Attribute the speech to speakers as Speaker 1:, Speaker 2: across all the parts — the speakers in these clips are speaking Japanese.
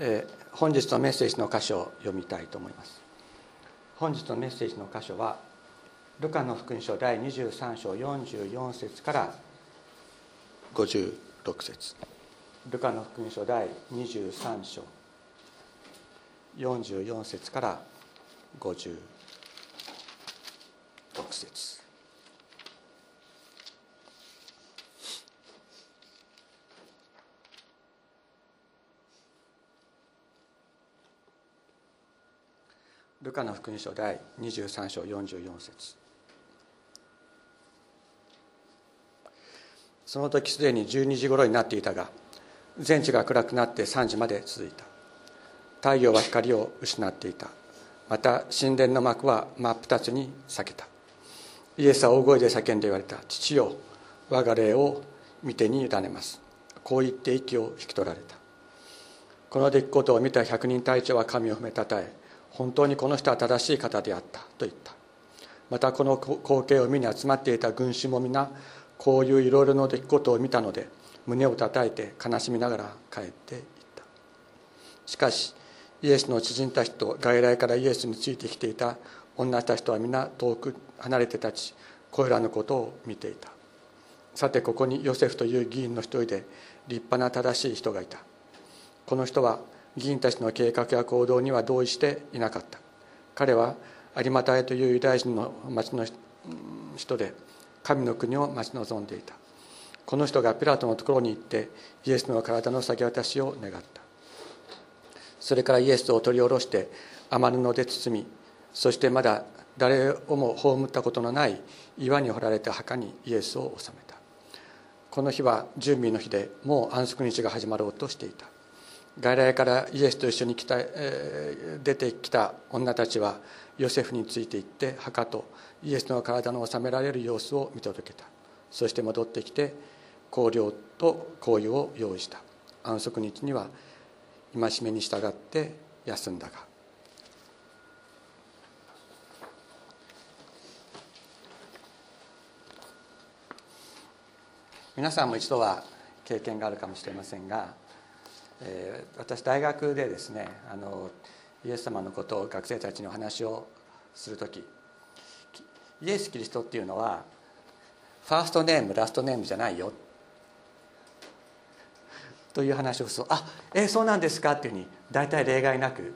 Speaker 1: えー、本日のメッセージの箇所を読みたいと思います。本日のメッセージの箇所はルカの福音書第23章44節から56節。ルカの福音書第23章44節から56節。ルカの福音書第23章44節。その時すでに12時頃になっていたが全地が暗くなって3時まで続いた。太陽は光を失っていた。また神殿の幕は真っ二つに裂けた。イエスは大声で叫んで言われた。父よ我が霊を見てに委ねます。こう言って息を引き取られた。この出来事を見た百人隊長は神を褒めたたえ本当にこの人は正しい方であったと言った。またこの光景を見に集まっていた群衆も皆こういういろいろな出来事を見たので胸をたたいて悲しみながら帰っていった。しかしイエスの知人たちと外来からイエスについてきていた女たちとは皆遠く離れて立ちこれらのことを見ていた。さてここにヨセフという議員の一人で立派な正しい人がいた。この人は議員たちの計画や行動には同意していなかった。彼は有馬隊というユダヤ人の町の人で神の国を待ち望んでいた。この人がピラトのところに行ってイエスの体の先渡しを願った。それからイエスを取り下ろして余るので包みそしてまだ誰をも葬ったことのない岩に掘られた墓にイエスを納めた。この日は準備の日でもう安息日が始まろうとしていた。外来からイエスと一緒に来た、えー、出てきた女たちはヨセフについて行って墓とイエスの体の収められる様子を見届けた。そして戻ってきて香料と香油を用意した。安息日には戒めに従って休んだが。皆さんも一度は経験があるかもしれませんがえー、私大学でですねあのイエス様のことを学生たちにお話をする時イエス・キリストっていうのはファーストネームラストネームじゃないよという話をすると「あえー、そうなんですか」っていうふうに大体例外なく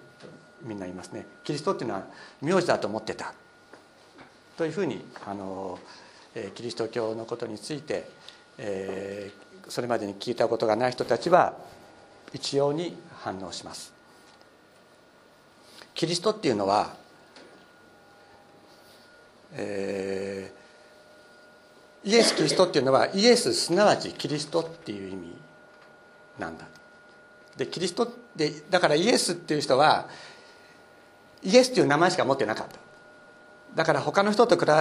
Speaker 1: みんな言いますね。キリストっていうのは名字だと思ってたというふうにあの、え、キリスト教のことについて、えー、それまでに聞いたことがない人たちは一様に反応します。キリストっていうのは、えー、イエス・キリストっていうのはイエスすなわちキリストっていう意味なんだ。でキリストでだからイエスっていう人はイエスっていう名前しか持ってなかった。だから他の人と比べ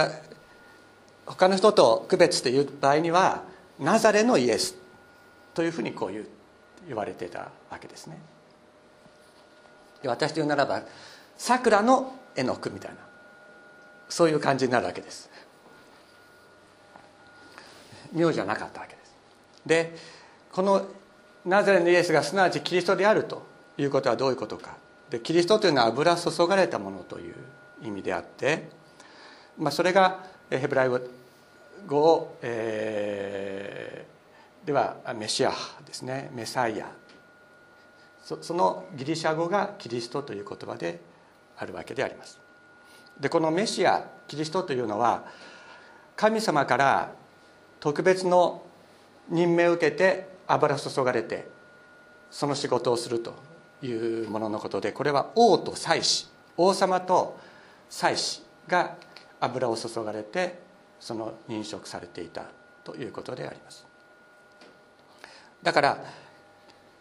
Speaker 1: 他の人と区別して言う場合にはナザレのイエスというふうにこう言う。言われてたわけですね。で私というならば桜の絵の具みたいなそういう感じになるわけです。名字はなかったわけです。でこのナザレのイエスがすなわちキリストであるということはどういうことか。でキリストというのは油注がれたものという意味であって、まあ、それがヘブライ語を、えではメシアですね。メサイア。そのギリシャ語がキリストという言葉であるわけであります。でこのメシアキリストというのは神様から特別の任命を受けて油注がれてその仕事をするというもののことでこれは王と祭司王様と祭司が油を注がれてその認職されていたということであります。だから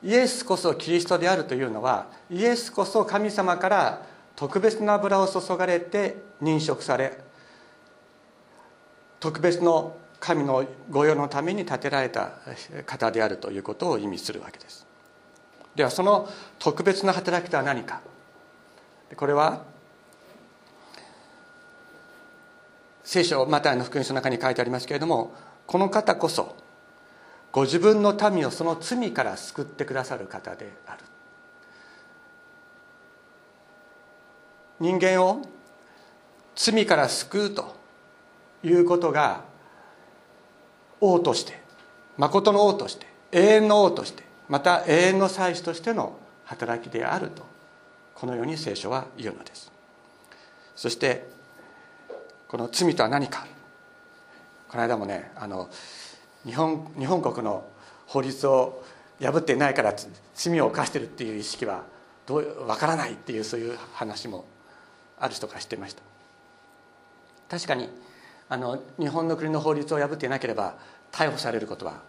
Speaker 1: イエスこそキリストであるというのはイエスこそ神様から特別な油を注がれて認職され特別の神の御用のために建てられた方であるということを意味するわけです。ではその特別な働きとは何か。これは聖書マタイの福音書の中に書いてありますけれどもこの方こそご自分の民をその罪から救ってくださる方である。人間を罪から救うということが王として誠の王として永遠の王としてまた永遠の祭司としての働きであるとこのように聖書は言うのです。そしてこの罪とは何か。この間もねあの日本日本国の法律を破っていないから罪を犯してるっていう意識はどうわからないっていうそういう話もある人がしていました。確かにあの日本の国の法律を破っていなければ逮捕されることは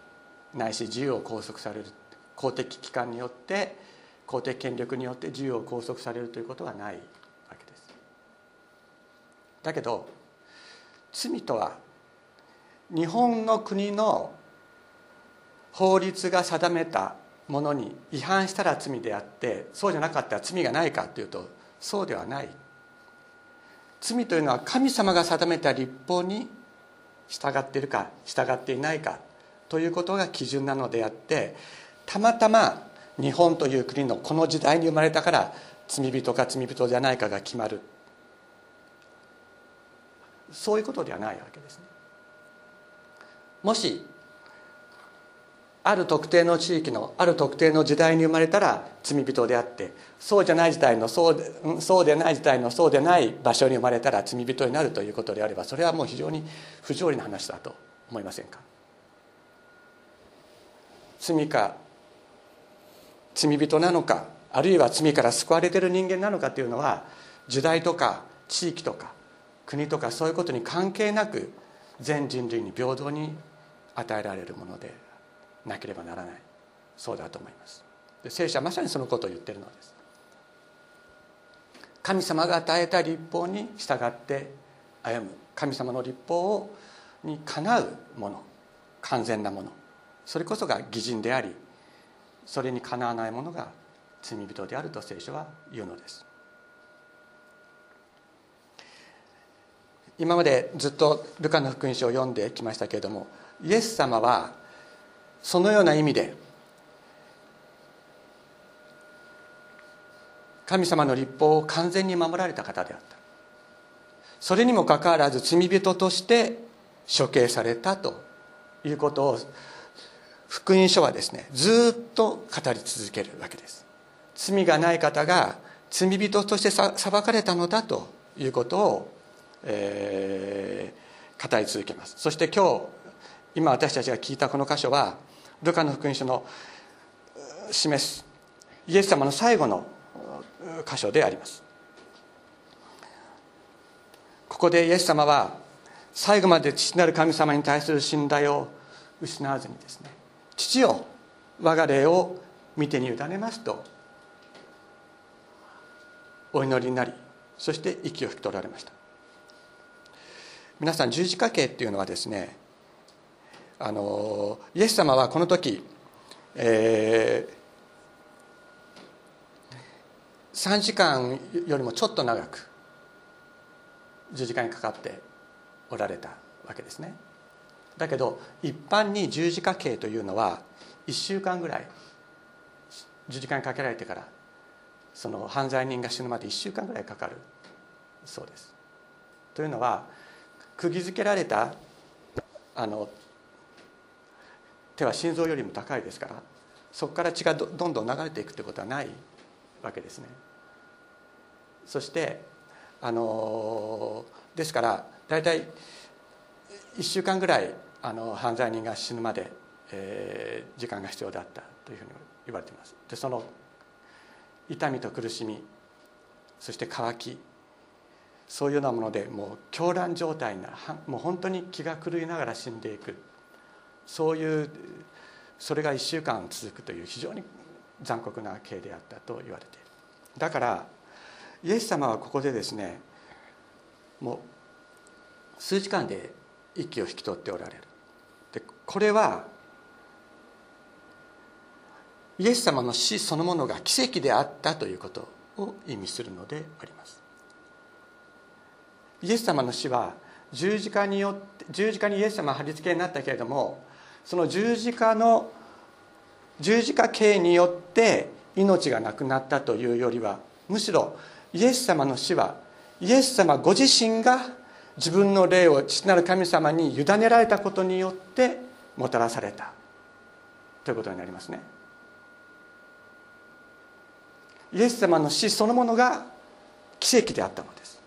Speaker 1: ないし自由を拘束される公的機関によって公的権力によって自由を拘束されるということはないわけです。だけど罪とは日本の国の法律が定めたものに違反したら罪であってそうじゃなかったら罪がないかというとそうではない。罪というのは神様が定めた立法に従っているか従っていないかということが基準なのであってたまたま日本という国のこの時代に生まれたから罪人か罪人じゃないかが決まる。そういうことではないわけですね。もしある特定の地域のある特定の時代に生まれたら罪人であってそうじゃない時代のそうでそうでない時代のそうでない場所に生まれたら罪人になるということであればそれはもう非常に不条理な話だと思いませんか？罪か罪人なのかあるいは罪から救われている人間なのかというのは時代とか地域とか国とかそういうことに関係なく全人類に平等に与えられるものでなければならない。そうだと思います。聖書はまさにそのことを言ってるのです。神様が与えた立法に従って歩む。神様の立法をにかなうもの。完全なもの。それこそが義人でありそれにかなわないものが罪人であると聖書は言うのです。今までずっとルカの福音書を読んできましたけれどもイエス様はそのような意味で神様の立法を完全に守られた方であった。それにもかかわらず罪人として処刑されたということを福音書はですねずっと語り続けるわけです。罪がない方が罪人として裁かれたのだということを、えー、語り続けます。そして今日今私たちが聞いたこの箇所はルカの福音書の示すイエス様の最後の箇所であります。ここでイエス様は最後まで父なる神様に対する信頼を失わずにですね父よ我が霊を見てに委ねますとお祈りになりそして息を引き取られました。皆さん十字架刑っていうのはですねあのイエス様はこの時、えー、3時間よりもちょっと長く十字架にかかっておられたわけですねだけど一般に十字架刑というのは1週間ぐらい十字架にかけられてからその犯罪人が死ぬまで1週間ぐらいかかるそうです。というのは釘付けられたあの手は心臓よりも高いですからそこから血がどんどん流れていくということはないわけですね。そしてあのですから大体1週間ぐらいあの犯罪人が死ぬまで、えー、時間が必要だったというふうに言われていますでその痛みと苦しみそして渇きそういうようなものでもう狂乱状態なもう本当に気が狂いながら死んでいくそういうそれが1週間続くという非常に残酷な刑であったと言われている。だからイエス様はここでですねもう数時間で息を引き取っておられる。でこれはイエス様の死そのものが奇跡であったということを意味するのであります。イエス様の死は十字架によって十字架にイエス様は貼り付けになったけれどもその十字架の十字架刑によって命がなくなったというよりはむしろイエス様の死はイエス様ご自身が自分の霊を父なる神様に委ねられたことによってもたらされた。ということになりますね。イエス様の死そのものが奇跡であったのです。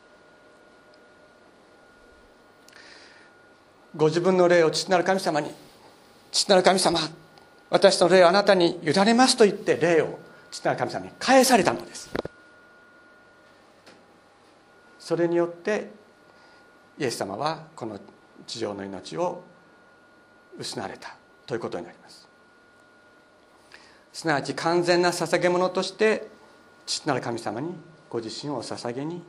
Speaker 1: ご自分の霊を父なる神様に父なる神様私の霊をあなたに委ねますと言って霊を父なる神様に返されたのです。それによってイエス様はこの地上の命を失われたということになります。すなわち完全な捧げ物として父なる神様にご自身をお捧げに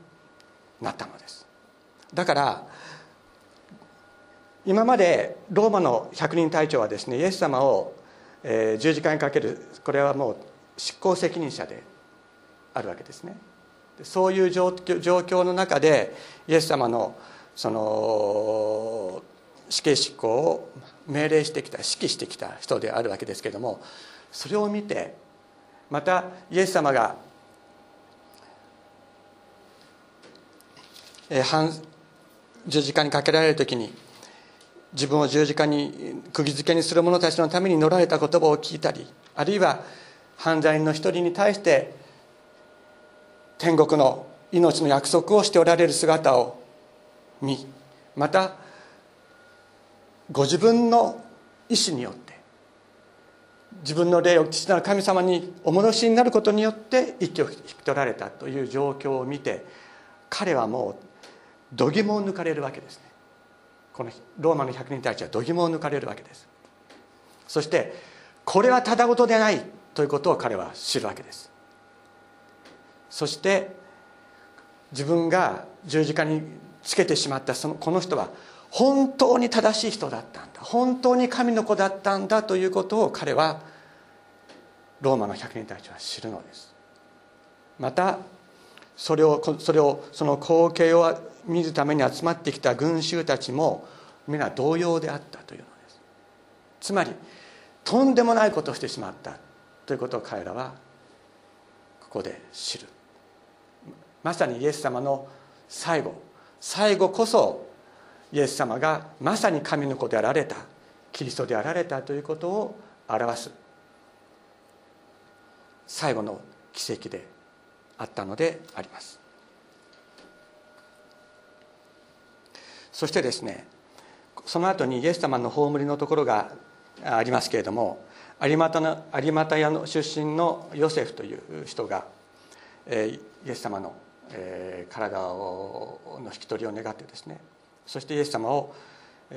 Speaker 1: なったのです。だから今までローマの百人隊長はですねイエス様を、えー、十字架にかけるこれはもう執行責任者であるわけですね。そういう状況の中でイエス様のその死刑執行を命令してきた指揮してきた人であるわけですけれどもそれを見てまたイエス様が十字架にかけられる時に自分を十字架に釘付けにする者たちのために乗られた言葉を聞いたりあるいは犯罪人の一人に対して天国の命の約束をしておられる姿を見またご自分の意思によって自分の霊を父なる神様にお戻しになることによって息を引き取られたという状況を見て彼はもう度肝を抜かれるわけですね。このローマの百人たちは度肝を抜かれるわけです。そしてこれはただごとでないということを彼は知るわけです。そして自分が十字架につけてしまったそのこの人は本当に正しい人だったんだ。本当に神の子だったんだということを彼はローマの百人たちは知るのです。またそれをそれをその光景を見るために集まってきた群衆たちも皆同様であったというのです。つまりとんでもないことをしてしまったということを彼らはここで知る。まさにイエス様の最後。最後こそイエス様がまさに神の子であられたキリストであられたということを表す。最後の奇跡であったのであります。そしてですねその後にイエス様の葬りのところがありますけれども有股の有股屋の出身のヨセフという人が、えイエス様の、え体の引き取りを願ってですねそしてイエス様を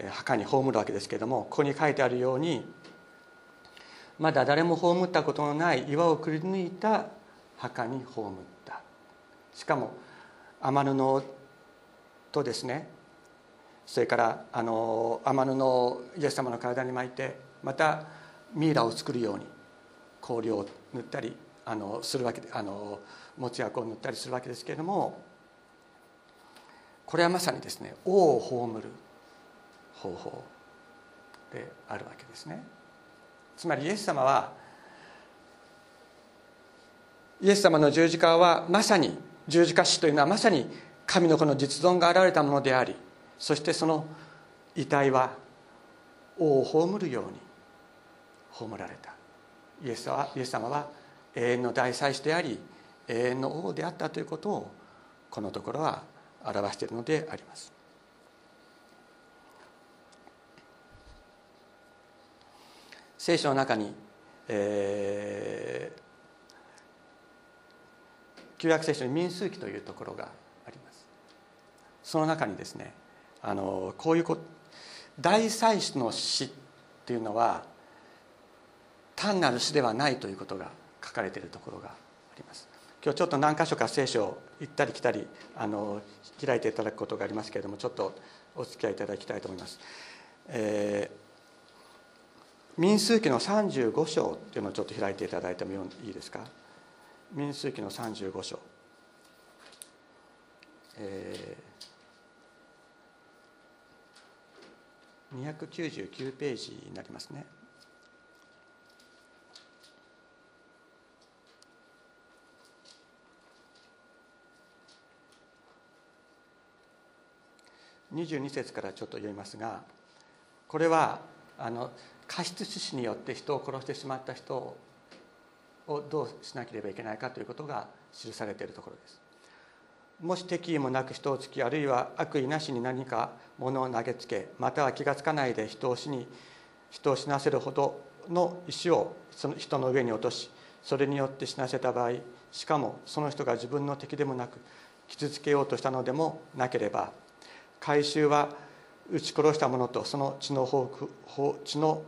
Speaker 1: 墓に葬るわけですけれどもここに書いてあるようにまだ誰も葬ったことのない岩をくり抜いた墓に葬った。しかも天布とですねそれからあの天布をイエス様の体に巻いてまたミイラを作るように香料を塗ったりあのするわけであのもつ薬を塗ったりするわけですけれどもこれはまさにですね王を葬る方法であるわけですね。つまりイエス様はイエス様の十字架はまさに十字架死というのはまさに神の子の実存が現れたものでありそしてその遺体は王を葬るように葬られた。イエスはイエス様は永遠の大祭司であり永遠の王であったということをこのところは表しているのであります。聖書の中に、えー、旧約聖書に民数記というところがあります。その中にですねあのこういうこ大祭司の死っていうのは単なる死ではないということが書かれているところがあります。今日ちょっと何箇所か聖書を行ったり来たりあの開いていただくことがありますけれどもちょっとお付き合いいただきたいと思います、えー、民数記の35章っていうのをちょっと開いていただいてもいいですか？民数記の35章。えー、299ページになりますね。22節からちょっと読みますがこれはあの過失致死によって人を殺してしまった人をどうしなければいけないかということが記されているところです。もし敵意もなく人をつきあるいは悪意なしに何か物を投げつけまたは気が付かないで人を死に人を死なせるほどの石をその人の上に落としそれによって死なせた場合しかもその人が自分の敵でもなく傷つけようとしたのでもなければ回収は撃ち殺した者とその血の血の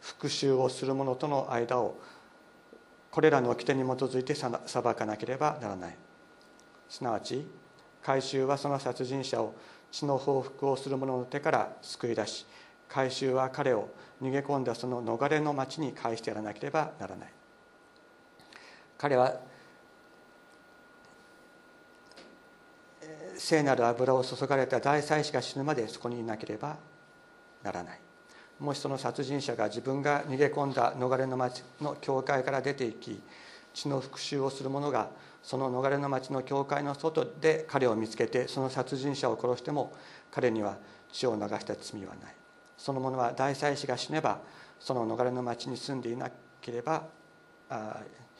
Speaker 1: 復讐をする者との間をこれらの掟に基づいて裁かなければならない。すなわち回収はその殺人者を血の報復をする者の手から救い出し回収は彼を逃げ込んだその逃れの町に返してやらなければならない。彼は聖なる油を注がれた大祭司が死ぬまでそこにいなければならない。もしその殺人者が自分が逃げ込んだ逃れの町の教会から出ていき血の復讐をする者がその逃れの町の教会の外で彼を見つけてその殺人者を殺しても彼には血を流した罪はない。その者は大祭司が死ねばその逃れの町に住んでいなければ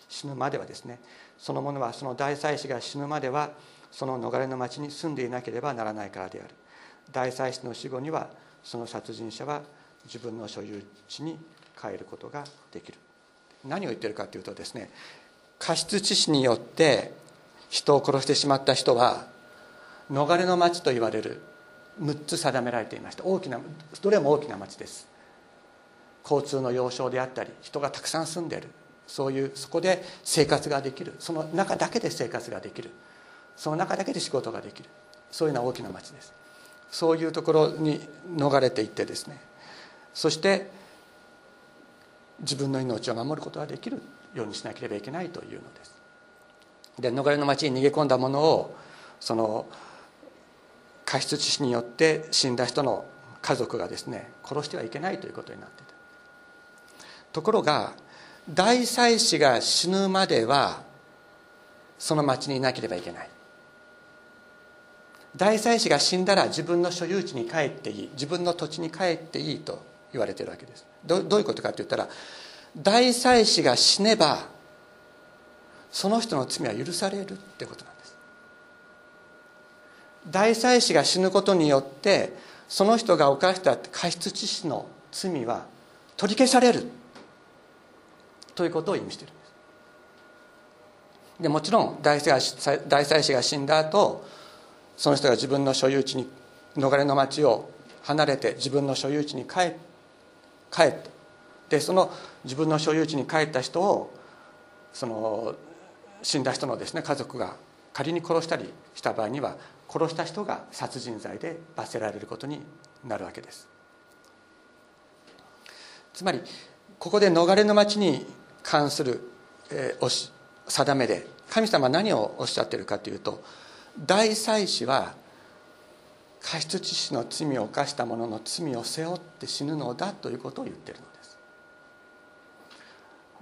Speaker 1: 死ぬまではですねその者はその大祭司が死ぬまではその逃れの町に住んでいなければならないからである。大祭司の死後にはその殺人者は自分の所有地に帰ることができる。何を言ってるかというとですね過失致死によって人を殺してしまった人は逃れの町と言われる6つ定められていました。大きなどれも大きな町です。交通の要衝であったり人がたくさん住んでいる。そういうそこで生活ができる。その中だけで生活ができる。その中だけで仕事ができる。そういうのは大きな町です。そういうところに逃れていってですね。そして自分の命を守ることができる。ようにしなければいけないというのです。で逃れの町に逃げ込んだものをその過失致死によって死んだ人の家族がですね殺してはいけないということになっていた。ところが大祭司が死ぬまではその町にいなければいけない。大祭司が死んだら自分の所有地に帰っていい自分の土地に帰っていいと言われているわけです。どういうことかといったら大祭司が死ねばその人の罪は許されるってことなんです。大祭司が死ぬことによってその人が犯した過失致死の罪は取り消される。ということを意味しているんです。でもちろん大祭司が死んだ後その人が自分の所有地に逃れの町を離れて自分の所有地に帰帰ってでその自分の所有地に帰った人をその死んだ人のですね家族が仮に殺したりした場合には殺した人が殺人罪で罰せられることになるわけです。つまりここで逃れの町に関する、えー、おし定めで神様は何をおっしゃってるかというと大祭司は過失致死の罪を犯した者の罪を背負って死ぬのだということを言ってるの。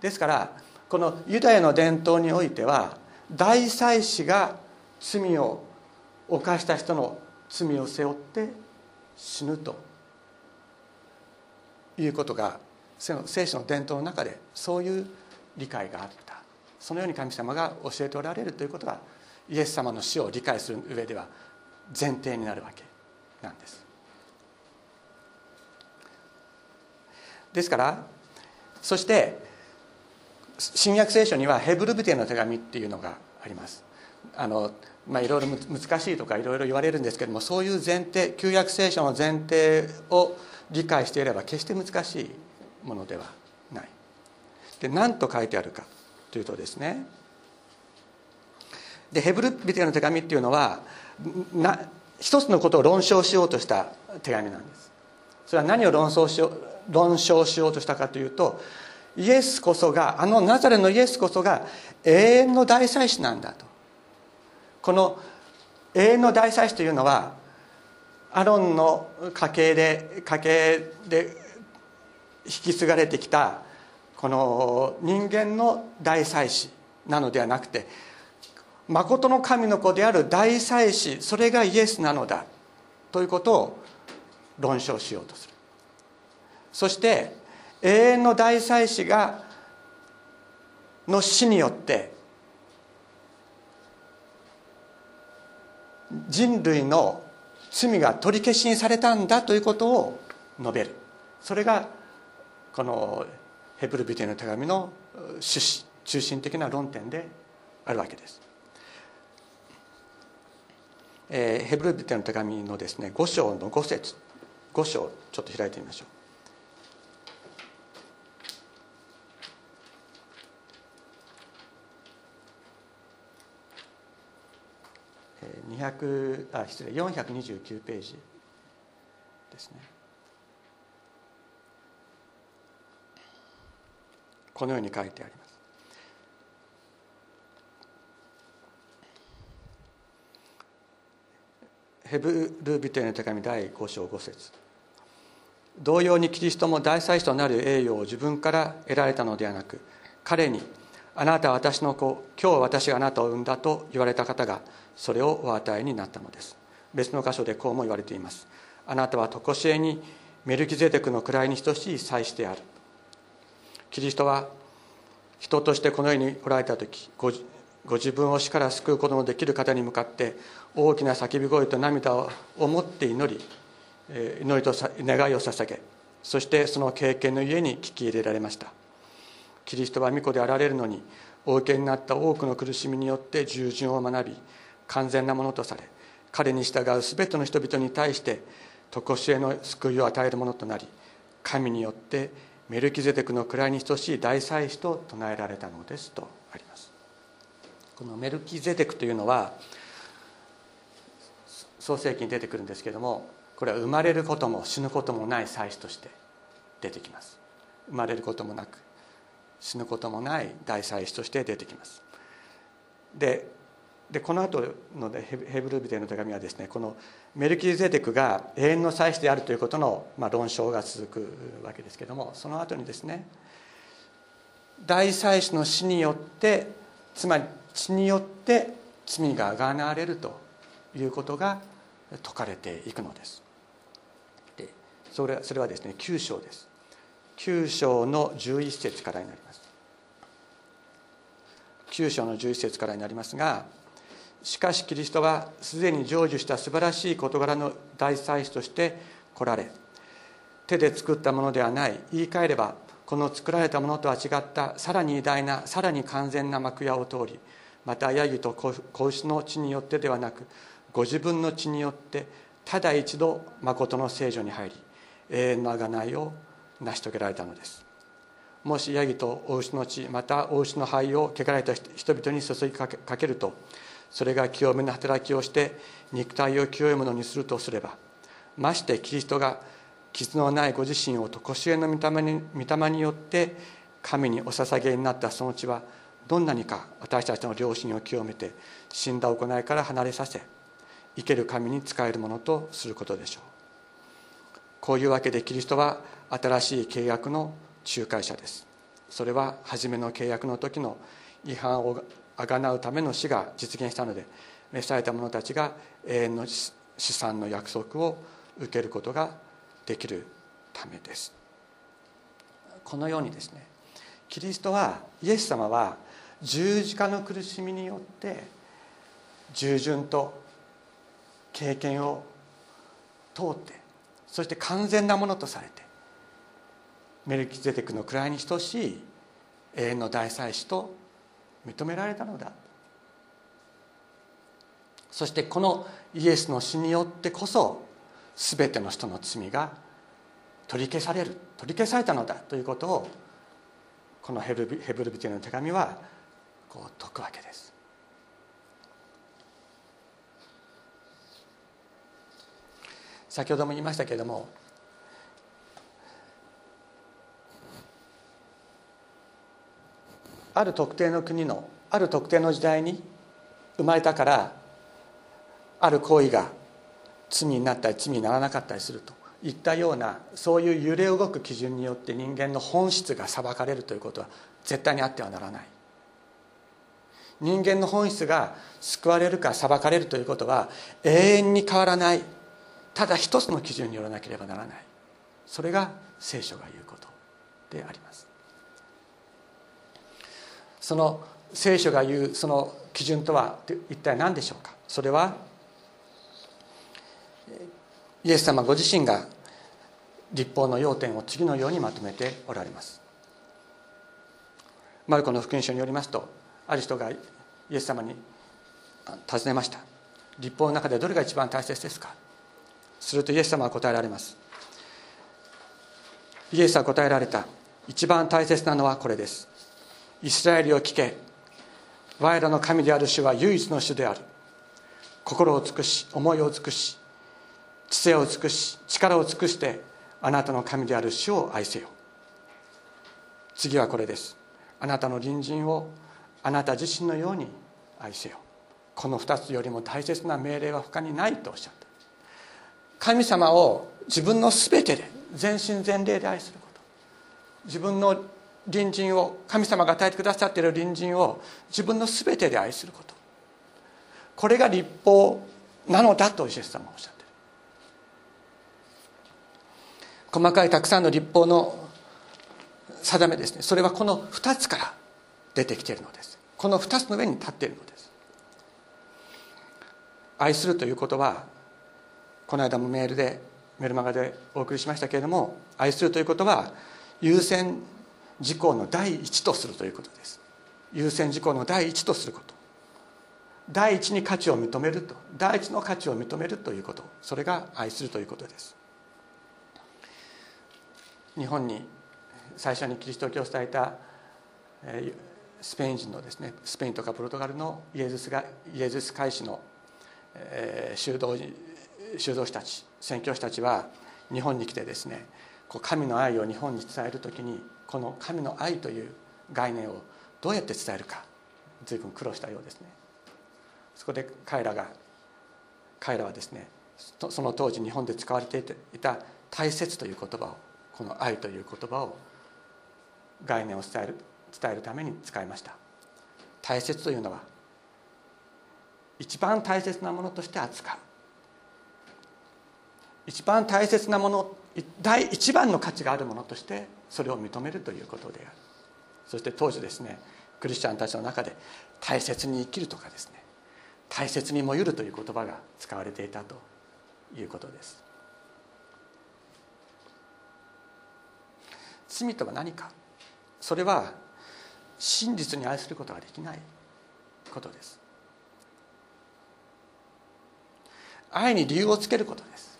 Speaker 1: ですからこのユダヤの伝統においては大祭司が罪を犯した人の罪を背負って死ぬということが聖書の伝統の中でそういう理解があった。そのように神様が教えておられるということがイエス様の死を理解する上では前提になるわけなんです。ですからそして新約聖書にはヘブルビテの手紙っていうのがあります。あのまあいろいろ難しいとかいろいろ言われるんですけどもそういう前提旧約聖書の前提を理解していれば決して難しいものではない。で何と書いてあるかというとですね。でヘブルビテの手紙っていうのはな一つのことを論証しようとした手紙なんです。それは何を論争しよう論証しようとしたかというとイエスこそがあのナザレのイエスこそが永遠の大祭司なんだと。この永遠の大祭司というのはアロンの家系で家系で引き継がれてきたこの人間の大祭司なのではなくて誠の神の子である大祭司それがイエスなのだということを論証しようとする。そして永遠の大祭司がの死によって人類の罪が取り消しにされたんだということを述べるそれがこのヘブルビテの手紙の中心的な論点であるわけです。えー、ヘブルビテの手紙のですね5章の5節5章ちょっと開いてみましょう。200あ失礼429ページですね。このように書いてあります。ヘブルビテの手紙第5章5節。同様にキリストも大祭司となる栄誉を自分から得られたのではなく彼にあなたは私の子今日私があなたを産んだと言われた方がそれをお与えになったのです。別の箇所でこうも言われています。あなたは常しえにメルキゼデクの位に等しい祭司である。キリストは人としてこの世におられた時ごご自分を死から救うことのできる方に向かって大きな叫び声と涙を持って祈り祈りと願いを捧げそしてその経験の家に聞き入れられました。キリストは御子であられるのにお受けになった多くの苦しみによって従順を学び完全なものとされ彼に従う全ての人々に対して常しえの救いを与えるものとなり神によってメルキゼデクの位に等しい大祭司と唱えられたのですとあります。このメルキゼデクというのは創世記に出てくるんですけどもこれは生まれることも死ぬこともない祭司として出てきます。生まれることもなく死ぬこともない大祭司として出てきます。ででこの後のヘブルビテの手紙はですねこのメルキゼデクが永遠の祭司であるということの、まあ、論証が続くわけですけどもその後にですね大祭司の死によってつまり血によって罪があがなわれるということが説かれていくのです。でそれそれはですね9章です。9章の11節からになります。9章の11節からになりますがしかしキリストはすでに成就した素晴らしい事柄の大祭司として来られ手で作ったものではない言い換えればこの作られたものとは違ったさらに偉大なさらに完全な幕屋を通りまたヤギと子牛の血によってではなくご自分の血によってただ一度誠の聖女に入り永遠の贖いを成し遂げられたのです。もしヤギとお牛の血またお牛の灰を汚れた人々に注ぎかけるとそれが清めの働きをして肉体を清いものにするとすればましてキリストが傷のないご自身を常しえの御霊に御霊によって神にお捧げになったその血はどんなにか私たちの良心を清めて死んだ行いから離れさせ生ける神に仕えるものとすることでしょう。こういうわけでキリストは新しい契約の仲介者です。それは初めの契約の時の違反をあがなうための死が実現したので召された者たちが永遠の資産の約束を受けることができるためです。このようにですねキリストはイエス様は十字架の苦しみによって従順と経験を通ってそして完全なものとされてメルキゼテクの位に等しい永遠の大祭司と認められたのだ。そしてこのイエスの死によってこそ全ての人の罪が取り消される取り消されたのだということをこのヘブルビテの手紙はこう説くわけです。先ほども言いましたけれどもある特定の国のある特定の時代に生まれたからある行為が罪になったり罪にならなかったりするといったようなそういう揺れ動く基準によって人間の本質が裁かれるということは絶対にあってはならない。人間の本質が救われるか裁かれるということは永遠に変わらない。ただ一つの基準によらなければならない。それが聖書が言うことであります。その聖書が言うその基準とは一体何でしょうか？それはイエス様ご自身が立法の要点を次のようにまとめておられます。マルコの福音書によりますとある人がイエス様に尋ねました。立法の中でどれが一番大切ですか？するとイエス様は答えられます。イエスは答えられた。一番大切なのはこれです。イスラエルを聞け。我らの神である主は唯一の主である。心を尽くし思いを尽くし知性を尽くし力を尽くしてあなたの神である主を愛せよ。次はこれです。あなたの隣人をあなた自身のように愛せよ。この2つよりも大切な命令は他にないとおっしゃった。神様を自分の全てで全身全霊で愛すること。自分の隣人を神様が与えてくださっている隣人を自分の全てで愛すること。これが立法なのだとイエス様はおっしゃってる。細かいたくさんの立法の定めですね。それはこの2つから出てきているのです。この2つの上に立っているのです。愛するということはこの間もメールでメルマガでお送りしましたけれども愛するということは優先事項の第一とするということです。優先事項の第一とすること。第一に価値を認めると。第一の価値を認めるということ。それが愛するということです。日本に最初にキリスト教を伝えたスペイン人のですねスペインとかポルトガルのイエズスがイエズス会士の修道修道士たち宣教師たちは日本に来てですね神の愛を日本に伝える時にこの神の愛という概念をどうやって伝えるか随分苦労したようですね。そこで彼らが彼らはですねその当時日本で使われていた「大切」という言葉をこの「愛」という言葉を概念を伝える伝えるために使いました。大切というのは一番大切なものとして扱う。一番大切なもの第一番の価値があるものとして扱うそれを認めるということである。そして当時ですねクリスチャンたちの中で大切に生きるとかですね大切にもゆるという言葉が使われていたということです。罪とは何か？それは真実に愛することができないことです。愛に理由をつけることです。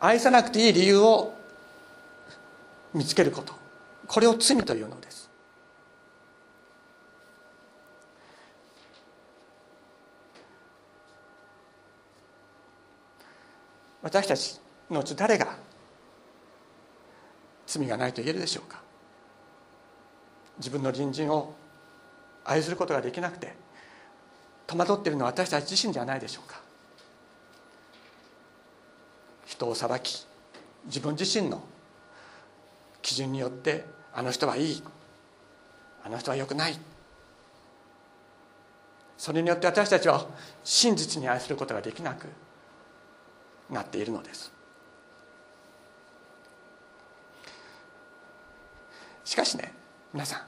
Speaker 1: 愛さなくていい理由を見つけること。これを罪というのです。私たちのうち誰が罪がないと言えるでしょうか。自分の隣人を愛することができなくて戸惑っているのは私たち自身ではないでしょうか。人を裁き自分自身の基準によってあの人はいい。あの人は良くない。それによって私たちは真実に愛することができなくなっているのです。しかしね皆さん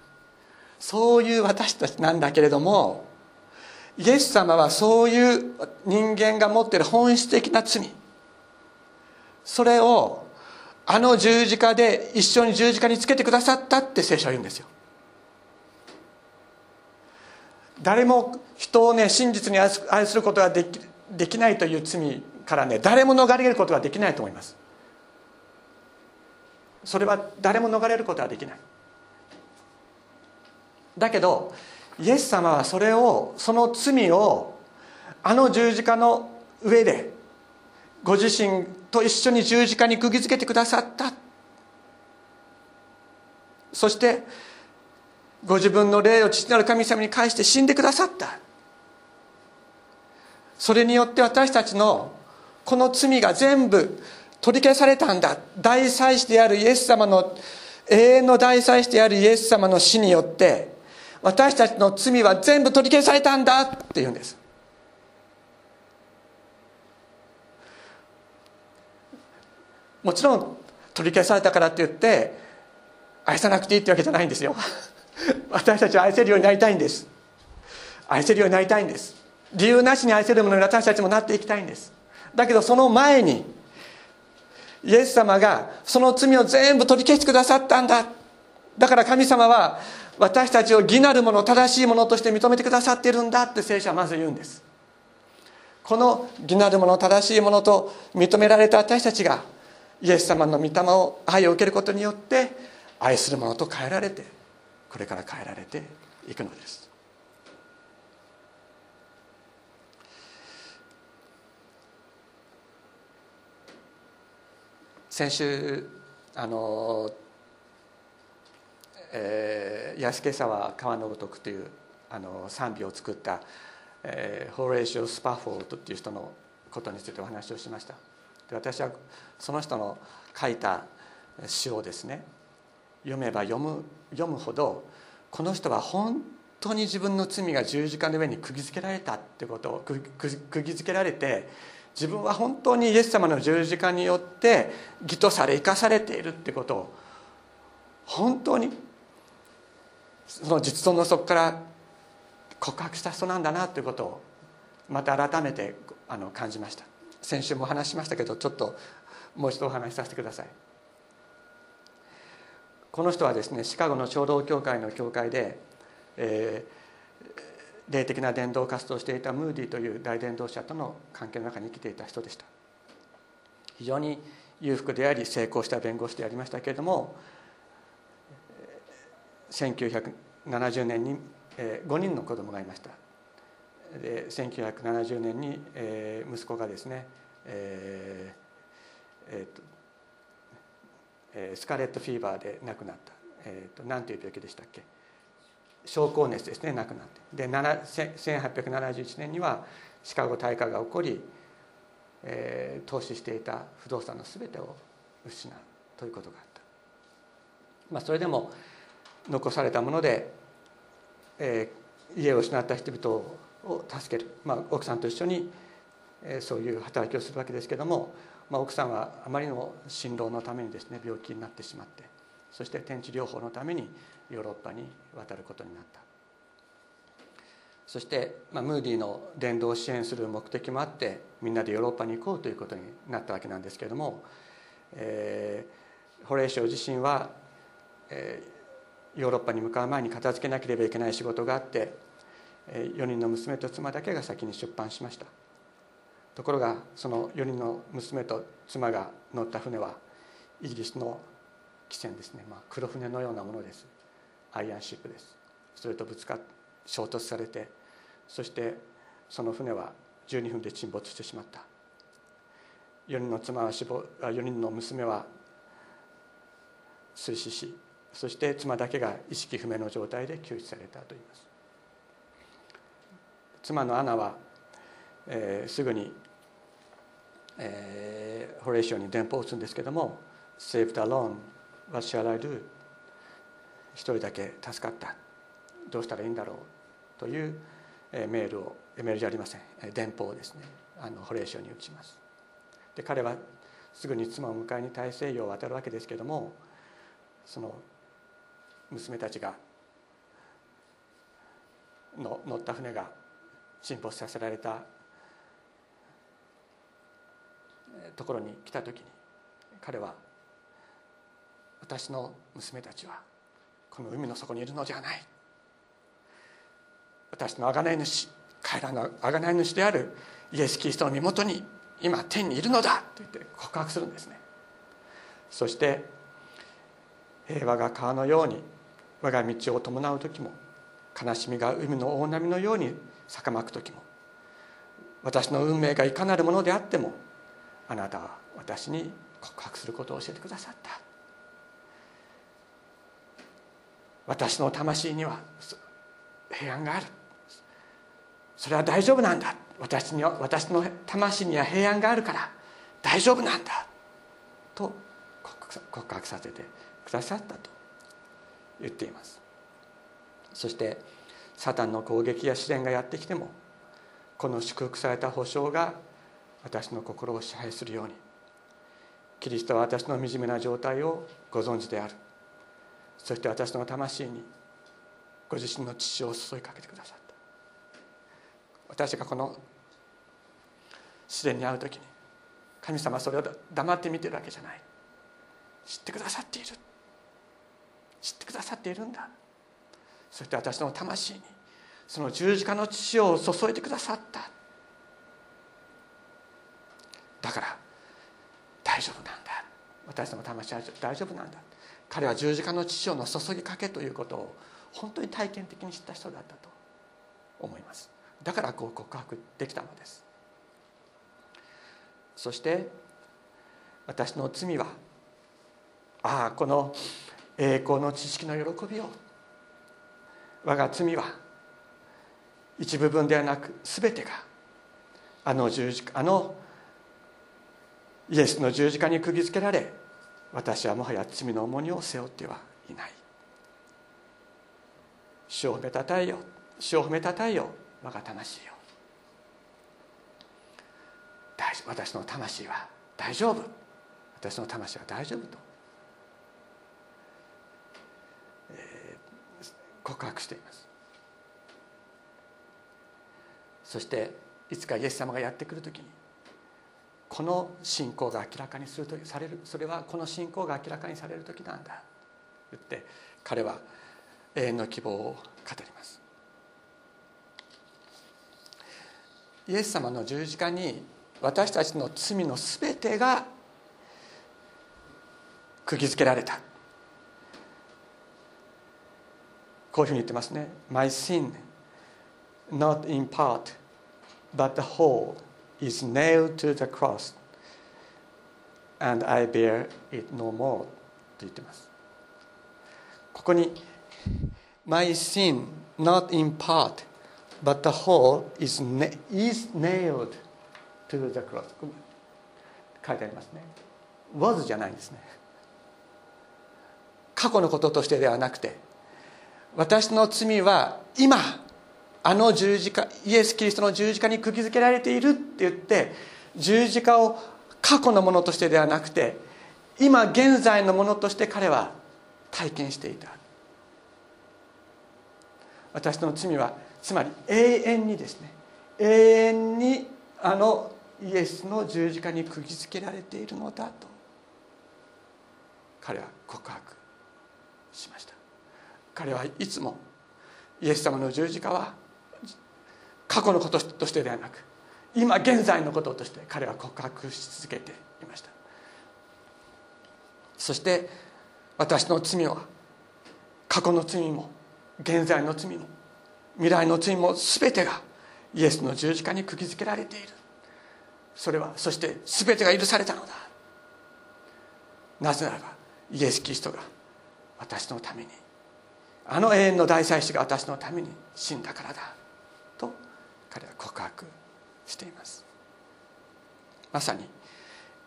Speaker 1: そういう私たちなんだけれどもイエス様はそういう人間が持っている本質的な罪それをあの十字架で一緒に十字架につけてくださったって聖書は言うんですよ。誰も人をね真実に愛することができできないという罪からね誰も逃れることができないと思います。それは誰も逃れることはできない。だけどイエス様はそれをその罪をあの十字架の上でご自身と一緒に十字架に釘付けてくださった。そしてご自分の霊を父なる神様に返して死んでくださった。それによって私たちのこの罪が全部取り消されたんだ。大祭司であるイエス様の永遠の大祭司であるイエス様の死によって私たちの罪は全部取り消されたんだって言うんです。もちろん取り消されたからって言って愛さなくていいってわけじゃないんですよ。私たちは愛せるようになりたいんです。愛せるようになりたいんです。理由なしに愛せるものに私たちもなっていきたいんです。だけどその前にイエス様がその罪を全部取り消してくださったんだ。だから神様は私たちを義なるもの正しいものとして認めてくださっているんだ。って聖書はまず言うんです。この義なるもの正しいものと認められた私たちがイエス様の御霊を愛を受けることによって愛するものと変えられてこれから変えられていくのです。先週あの、えー、安家沢川のごとくというあの賛美を作った、えー、ホーレーショ・スパフォードっていう人のことについてお話をしました。で私はその人の書いた詩をですね読めば読む読むほどこの人は本当に自分の罪が十字架の上に釘付けられたってことを釘付けられて自分は本当にイエス様の十字架によって義とされ生かされているってことを本当にその実存の底から告白した人なんだなということをまた改めてあの感じました。先週も話しましたけどちょっともう一度お話しさせてください。この人はですねシカゴの長老協会の教会で、えー霊的な伝道活動をしていたムーディという大伝道者との関係の中に生きていた人でした。非常に裕福であり成功した弁護士でありましたけれども1970年に5人の子供がいました。で1970年に息子がですね、えーえーとえスカレットフィーバーで亡くなった、えーと、何という病気でしたっけ？症候熱ですね亡くなって。で1871年にはシカゴ大火が起こり、えー、投資していた不動産の全てを失うということがあった、まあ、それでも残されたもので、えー、家を失った人々を助ける、まあ、奥さんと一緒に、えー、そういう働きをするわけですけども、まあ、奥さんはあまりの辛労のためにですね病気になってしまってそして天地療法のためにヨーロッパに渡ることになった。そして、まあ、ムーディの伝道を支援する目的もあってみんなでヨーロッパに行こうということになったわけなんですけれども、えー、ホレイショ自身は、えー、ヨーロッパに向かう前に片付けなければいけない仕事があって、4人の娘と妻だけが先に出版しました。ところがその4人の娘と妻が乗った船はイギリスの汽船ですね、まあ、黒船のようなものです。アイアンシップです。それとぶつかっ衝突されてそしてその船は12分で沈没してしまった。4人の妻は死亡4人の娘は水死しそして妻だけが意識不明の状態で救出されたと言います。妻のアナは、えー、すぐに、えー、ホレイシオに電報を打つんですけども「Saved alone what shall I do?」一人だけ助かった。どうしたらいいんだろう。というメールをメールじゃありません。電報をですね。あのホレイショに打ちます。で彼はすぐに妻を迎えに大西洋を渡るわけですけどもその娘たちがの乗った船が沈没させられたところに来た時に彼は私の娘たちはこの海の底にいるのじゃない。私の贖い主彼らの贖い主であるイエス・キリストの身元に今天にいるのだと言って告白するんですね。そして平和が川のように我が道を伴う時も悲しみが海の大波のように逆まく時も私の運命がいかなるものであってもあなたは私に告白することを教えてくださった。私の魂には平安がある。それは大丈夫なんだ。私には私の魂には平安があるから大丈夫なんだ。と告白させてくださったと言っています。そしてサタンの攻撃や試練がやってきてもこの祝福された保証が私の心を支配するように。キリストは私の惨めな状態をご存知である。そして私の魂にご自身の父を注いかけてくださった。私がこの試練に遭う時に神様それを黙って見てるわけじゃない。知ってくださっている。知ってくださっているんだ。そして私の魂にその十字架の血を注いでくださった。だから大丈夫なんだ。私の魂は大丈夫なんだ。彼は十字架の父をの注ぎかけということを本当に体験的に知った人だったと思います。だからこう告白できたのです。そして私の罪はああこの栄光の知識の喜びを。我が罪は一部分ではなく全てがあの十字架あのイエスの十字架に釘付けられ私はもはや罪の重荷を背負ってはいない。主を褒めたたえよ主を褒めたたえよ我が魂よ私の魂は大丈夫。私の魂は大丈夫と、えー、告白しています。そしていつかイエス様がやってくる時にこの信仰が明らかにするとされるそれはこの信仰が明らかにされる時なんだ。言って彼は永遠の希望を語ります。イエス様の十字架に私たちの罪のすべてが釘付けられた。こういうふうに言ってますね「My sin not in part but the whole. Is nailed to the cross and I bear it no more と言ってますここに My sin not in part but the whole is, is nailed to the cross 書いてありますね was じゃないんですね過去のこととしてではなくて私の罪は今あの十字架イエス・キリストの十字架に釘付けられているって言って十字架を過去のものとしてではなくて今現在のものとして彼は体験していた。私の罪はつまり永遠にですね永遠にあのイエスの十字架に釘付けられているのだと彼は告白しました。彼はいつもイエス様の十字架は過去のこととしてではなく今現在のこととして彼は告白し続けていました。そして私の罪は過去の罪も現在の罪も未来の罪も全てがイエスの十字架に釘付けられている。それはそして全てが許されたのだ。なぜならばイエス・キリストが私のためにあの永遠の大祭司が私のために死んだからだ。彼は告白しています。まさに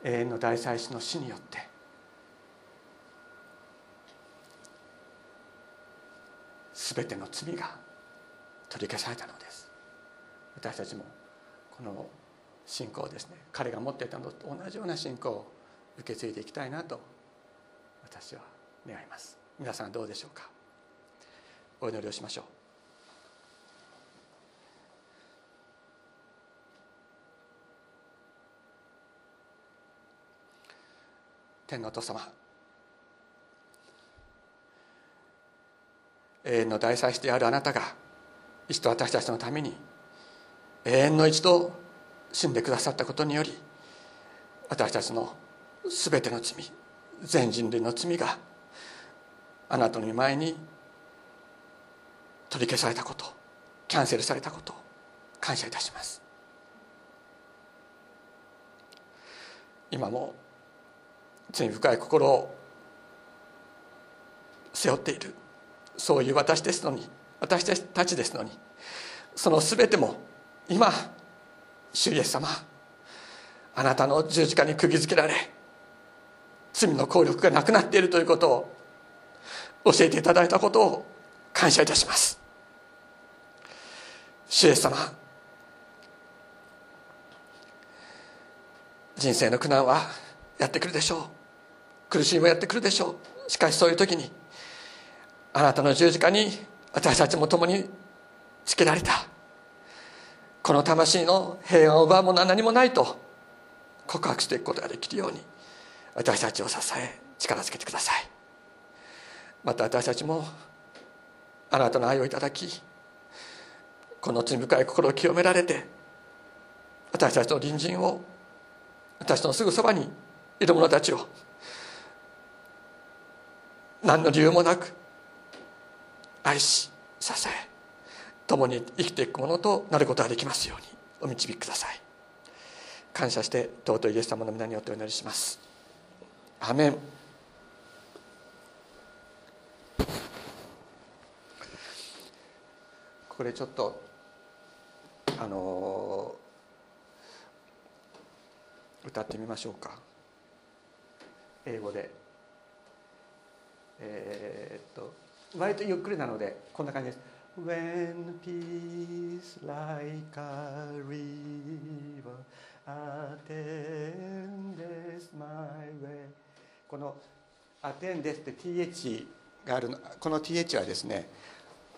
Speaker 1: 永遠の大祭司の死によって全ての罪が取り消されたのです。私たちもこの信仰ですね彼が持っていたのと同じような信仰を受け継いでいきたいなと私は願います。皆さんどうでしょうか？お祈りをしましょう。天のお父様。永遠の大祭司であるあなたが一度私たちのために永遠の一度死んでくださったことにより私たちの全ての罪全人類の罪があなたの御前に取り消されたことキャンセルされたこと感謝いたします。今も罪深い心を背負っている。そういう私ですのに。私たちですのに。その全ても今主イエス様あなたの十字架に釘付けられ罪の効力がなくなっているということを教えていただいたことを感謝いたします。主イエス様人生の苦難はやってくるでしょう。苦しみもやってくるでしょう。しかしそういう時にあなたの十字架に私たちも共につけられた。この魂の平安を奪うものは何もないと告白していくことができるように私たちを支え力づけてください。また私たちもあなたの愛をいただきこの罪深い心を清められて私たちの隣人を私のすぐそばにいる者たちを何の理由もなく愛し支え共に生きていくものとなることができますようにお導きください。感謝して尊いイエス様の皆によってお祈りします。アメン。これちょっとあの歌ってみましょうか。英語で。えー、っと割とゆっくりなのでこんな感じです。When peace like a river attendeth my way. この attendeth って th があるのこの th はですね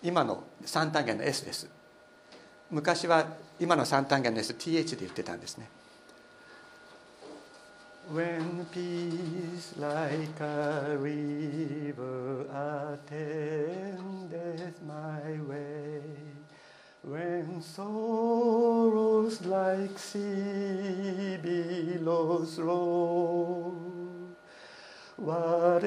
Speaker 1: 今の三単元の S です。昔は今の三単元の STH で言ってたんですね。When peace like a river attendeth my way, when sorrows like sea billows roll, whatever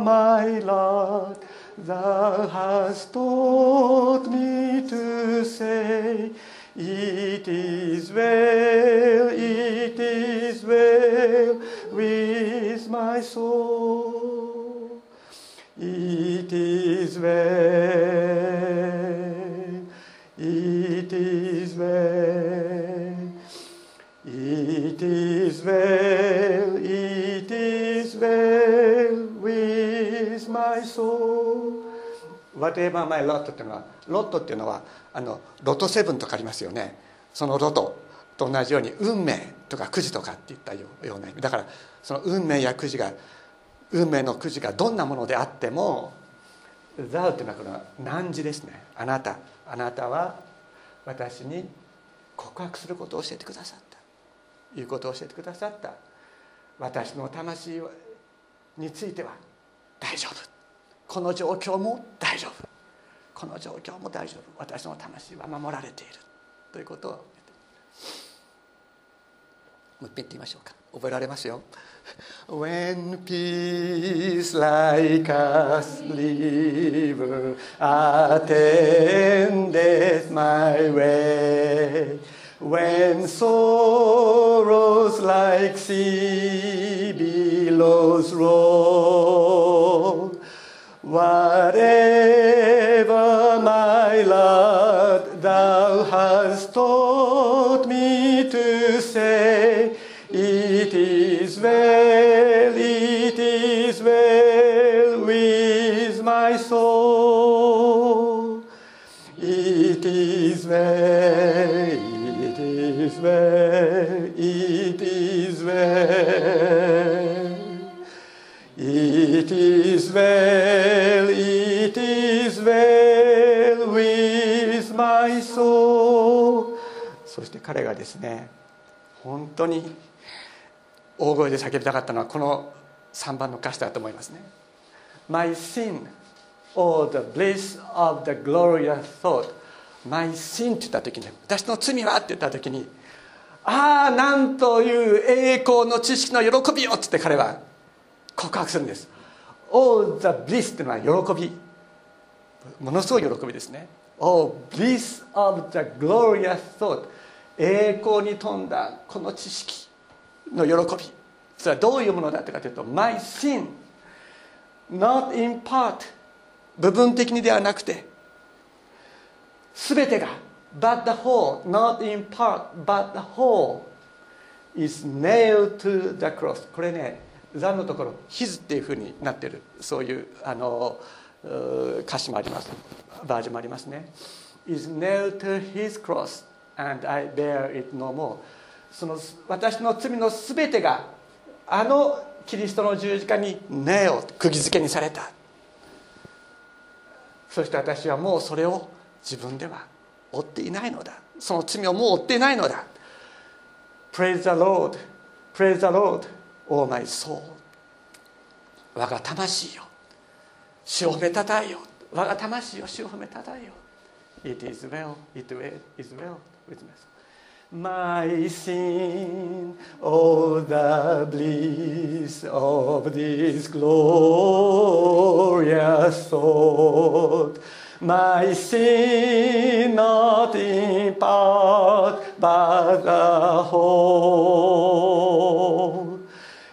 Speaker 1: my lot thou hast taught me to say, it is well, my soul. It is well, it is well, it is well, it is well with my soul. Whatever my lot っていうのは、ロットっていうのはあのロトセブンとかありますよねそのロトと同じように運命とかくじとかっていったような意味。だからその運命やくじが運命のくじがどんなものであっても「ザウ」っていうのはこの難字ですね。あなたあなたは私に告白することを教えてくださった。いうことを教えてくださった。私の魂については大丈夫。この状況も大丈夫。この状況も大丈夫。私の魂は守られている。ということを言って。ますもう一遍言ってみましょうか覚えられますよ When peace like a river attendeth my way When sorrows like sea billows roll Whatever my Lord thou hast taught well, it is well, it is well. It is well, it is well with my soul. そして彼がですね、本当に大声で叫びたかったのはこの3番の歌詞だと思いますね。My sin, oh the bliss of the glorious thought. My sin って言った時に、私の罪はって言った時に、ああ、なんという栄光の知識の喜びよって言って彼は告白するんです。Oh the bliss っていうのは喜び。ものすごい喜びですね。Oh bliss of the glorious thought 栄光に富んだこの知識の喜び。それはどういうものだったかというと My sin not in part 部分的にではなくて全てが。But the whole not in part but the whole is nailed to the cross. これね座のところ「his」っていうふうになってる。そういうあの歌詞もあります。バージョンもありますね「is nailed to his cross and I bear it no more」その私の罪の全てがあのキリストの十字架に「ねえよ」釘付けにされた。そして私はもうそれを自分では負っていないのだその罪をもう負っていないのだ Praise the Lord Praise the Lord Oh my soul 我が魂よ主を褒めたたえよ我が魂よ主を褒めたたえよ It is well, it is well with me My sin, oh the bliss of this glorious thought. My sin not in part, but the whole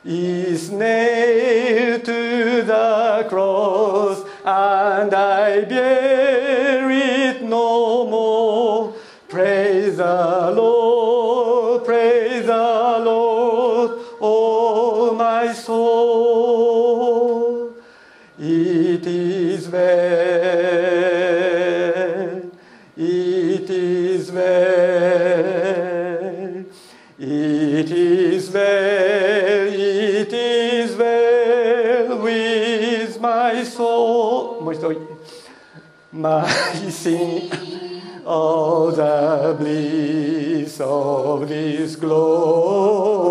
Speaker 1: is nailed to the cross, and I bear it no more. Praise the Lord, praise the Lord, oh my soul. It is well, My sin, all the bliss of this glorious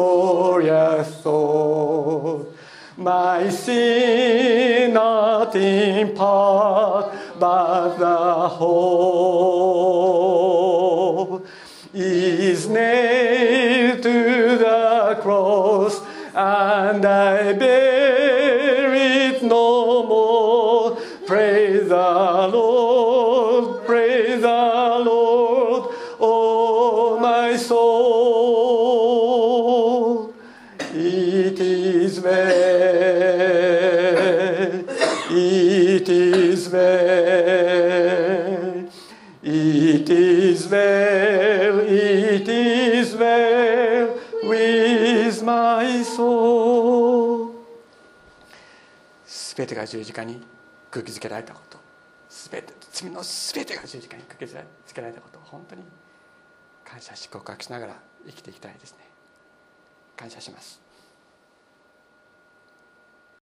Speaker 1: thought. My sin not in part, but the whole is nailed to the cross, and I bear 全てが十字架に空気づけられたこと。全て罪の全てが十字架に空気づけられたこと。を本当に感謝し告白しながら生きていきたいですね。感謝します。